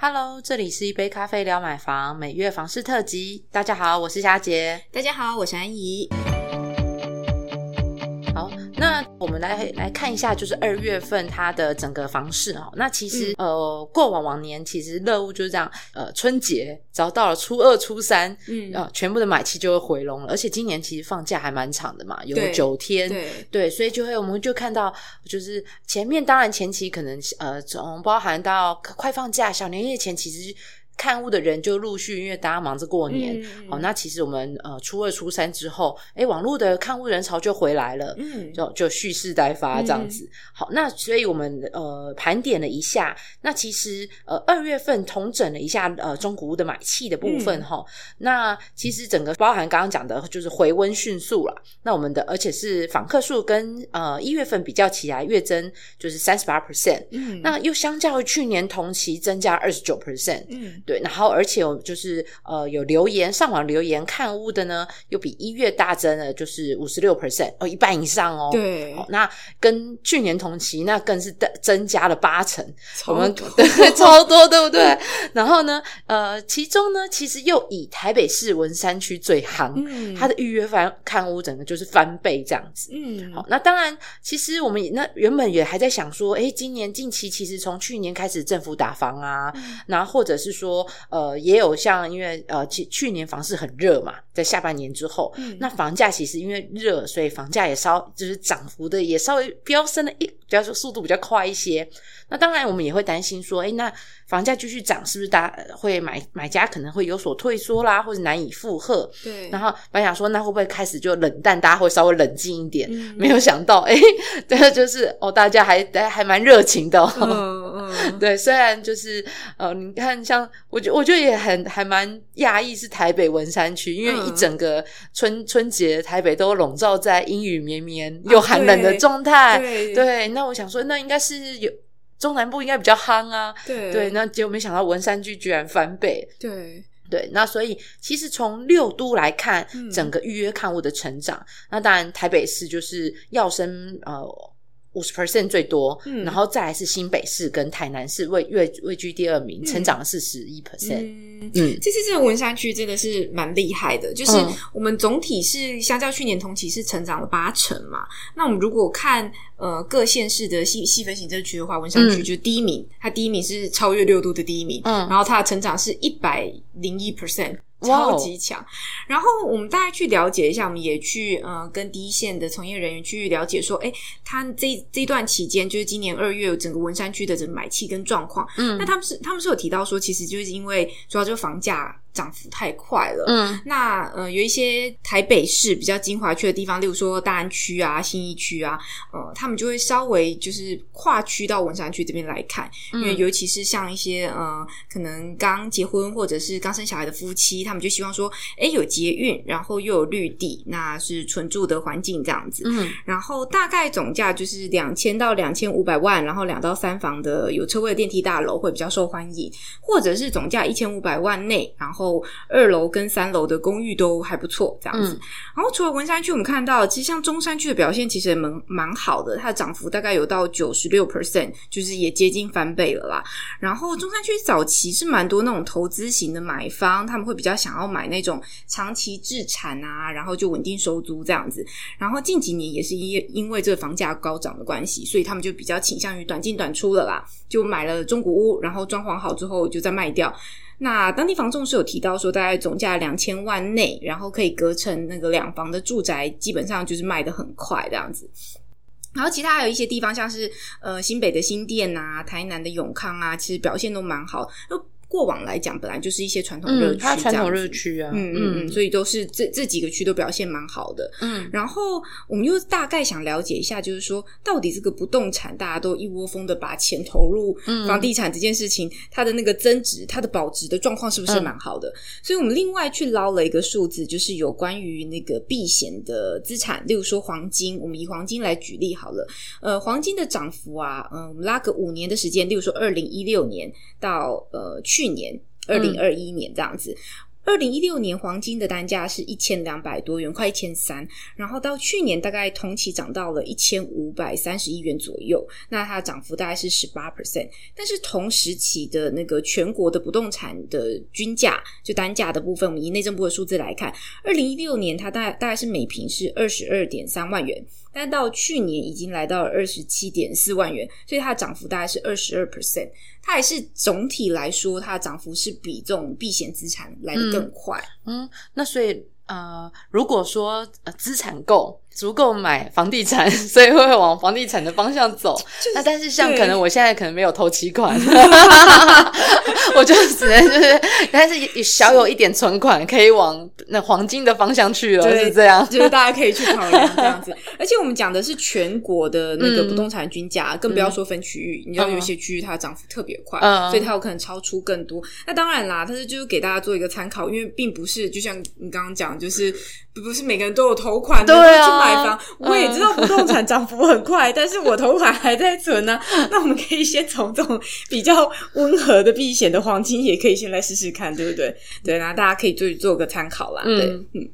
Hello，这里是一杯咖啡聊买房每月房事特辑。大家好，我是佳杰。大家好，我是安怡。们来来看一下，就是二月份它的整个房市哦。那其实、呃，过往往年其实乐屋就是这样，呃，春节只要到了初二、初三，嗯呃，全部的买气就会回笼了。而且今年其实放假还蛮长的嘛，有九天。对对，所以就会我们就看到，就是前面当然前期可能呃，从包含到快放假、小年夜前，其实看屋的人就陆续，因为大家忙着过年，嗯哦，那其实我们呃初二、初三之后，哎，网络的看屋人潮就回来了。嗯就就蓄势待发这样子。好，那所以我们呃盘点了一下，那其实呃二月份统整了一下呃中古屋的买气的部分嗯哈、那其实整个包含刚刚讲的就是回温迅速了。那我们的而且是访客数跟呃一月份比较起来月增就是三十八 percent，嗯那又相较于去年同期增加二十九 percent。嗯对，然后而且有就是呃有留言上网留言看屋的呢，又比一月大增了，就是五十六 percent 哦，一半以上哦。对哦，那跟去年同期那更是增增加了八成，我们对超多，对不对？然后呢，呃，其中呢，其实又以台北市文山区最夯，嗯它的预约翻看屋整个就是翻倍这样子。嗯好，那当然，其实我们也那原本也还在想说，哎，今年近期其实从去年开始政府打房啊，然后或者是说，呃，也有像因为呃，去去年房市很热嘛，在下半年之后，嗯那房价其实因为热，所以房价也稍就是涨幅的也稍微飙升了一，比较说速度比较快一些。那当然，我们也会担心说，哎，那房价继续涨，是不是大家会买买家可能会有所退缩啦，或者难以负荷？对，然后本来想说，那会不会开始就冷淡，大家会稍微冷静一点？嗯没有想到，哎，对，就是哦，大家还还还蛮热情的、哦。嗯嗯 对，虽然就是呃，你看，像我觉我觉得也很还蛮讶异，是台北文山区，因为一嗯整个春春节台北都笼罩在阴雨绵绵又寒冷的对状态。对对，那我想说，那应该是有中南部应该比较夯啊。对对，那结果没想到文山区居然翻倍。对对，那所以其实从六都来看，嗯整个预约看屋的成长，那当然台北市就是要升呃五十 percent 最多，嗯然后再来是新北市跟台南市位位位居第二名，成长了四十一 percent。嗯。嗯这次这个文山区真的是蛮厉害的，就是嗯我们总体是相较去年同期是成长了八成嘛。那我们如果看呃各县市的细细分行政区的话，文山区嗯就是第一名，它第一名是超越六度的第一名，嗯然后它的成长是一百零一 percent。超级强，然后我们大概去了解一下，我们也去呃跟第一线的从业人员去了解说，哎，他这这段期间就是今年二月整个文山区的整个买气跟状况，嗯。那他们是他们是有提到说，其实就是因为主要就是房价涨幅太快了。嗯那呃，有一些台北市比较精华区的地方，例如说大安区啊、新一区啊，呃，他们就会稍微就是跨区到文山区这边来看，因为嗯尤其是像一些呃，可能刚结婚或者是刚生小孩的夫妻，他们就希望说，哎，有捷运，然后又有绿地，那是纯住的环境这样子。嗯然后大概总价就是两千到两千五百万，然后两到三房的有车位的电梯大楼会比较受欢迎，或者是总价一千五百万内，然后二楼跟三楼的公寓都还不错这样子。嗯然后除了文山区，我们看到其实像中山区的表现其实也蛮蛮好的，它的涨幅大概有到九十六 percent，就是也接近翻倍了啦。然后中山区早期是蛮多那种投资型的买方，他们会比较想要买那种长期置产啊，然后就稳定收租这样子。然后近几年也是因因为这个房价高涨的关系，所以他们就比较倾向于短进短出了啦，就买了中古屋，然后装潢好之后就再卖掉。那当地房仲是有提到说，大概总价两千万内，然后可以隔成那个两房的住宅，基本上就是卖的很快这样子。然后其他还有一些地方，像是呃新北的新店啊、台南的永康啊，其实表现都蛮好。过往来讲，本来就是一些传统热嗯，区，它传统热，区啊，嗯嗯嗯，所以都是这这几个区都表现蛮好的。嗯然后我们又大概想了解一下，就是说到底这个不动产大家都一窝蜂的把钱投入嗯房地产这件事情，它的那个增值、它的保值的状况是不是嗯蛮好的？所以我们另外去捞了一个数字，就是有关于那个避险的资产，例如说黄金，我们以黄金来举例好了。呃，黄金的涨幅啊，嗯、我们拉个五年的时间，例如说二零一六年到呃去年二零二一年这样子。二零一六年黄金的单价是一千两百多元，快一千三，然后到去年大概同期涨到了一千五百三十亿元左右，那它涨幅大概是十八 percent。但是同时期的那个全国的不动产的均价，就单价的部分，我们以内政部的数字来看，二零一六年它大大概是每平是二十二点三万元。但到去年已经来到了二十七点四万元，所以它的涨幅大概是二十二 percent。它还是总体来说，它的涨幅是比这种避险资产来的更快。嗯，那所以呃，如果说呃资产够足够买房地产，所以会往房地产的方向走。那但是像可能我现在可能没有投期款，我就只能就是，但是小有一点存款，可以往那黄金的方向去了，是这样。就是大家可以去考量这样子。而且我们讲的是全国的那个不动产均价，更不要说分区域。你知道有些区域它涨幅特别快，所以它有可能超出更多。那当然啦，但是就是给大家做一个参考，因为并不是就像你刚刚讲，就是不是每个人都有投款的去买房。我也知道不动产涨幅很快，但是我头款还在存呢。那我们可以先从这种比较温和的避险的黄金，也可以先来试试看，对不对？对，然后大家可以做做个参考啦。对，嗯。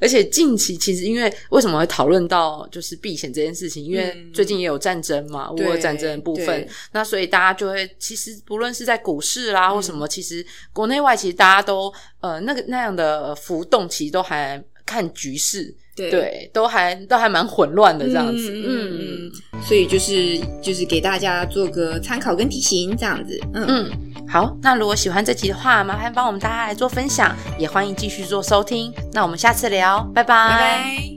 而且近期其实因为为什么会讨论到就是避险这件事情？因为最近也有战争嘛，乌俄战争的部分，那所以大家就会其实不论是在股市啦或什么，其实国内外其实大家都呃那个那样的浮动，其实都还看局势。对，都还都还蛮混乱的这样子，嗯嗯，所以就是就是给大家做个参考跟提醒这样子，嗯嗯，好，那如果喜欢这集的话，麻烦帮我们大家来做分享，也欢迎继续做收听，那我们下次聊，拜拜。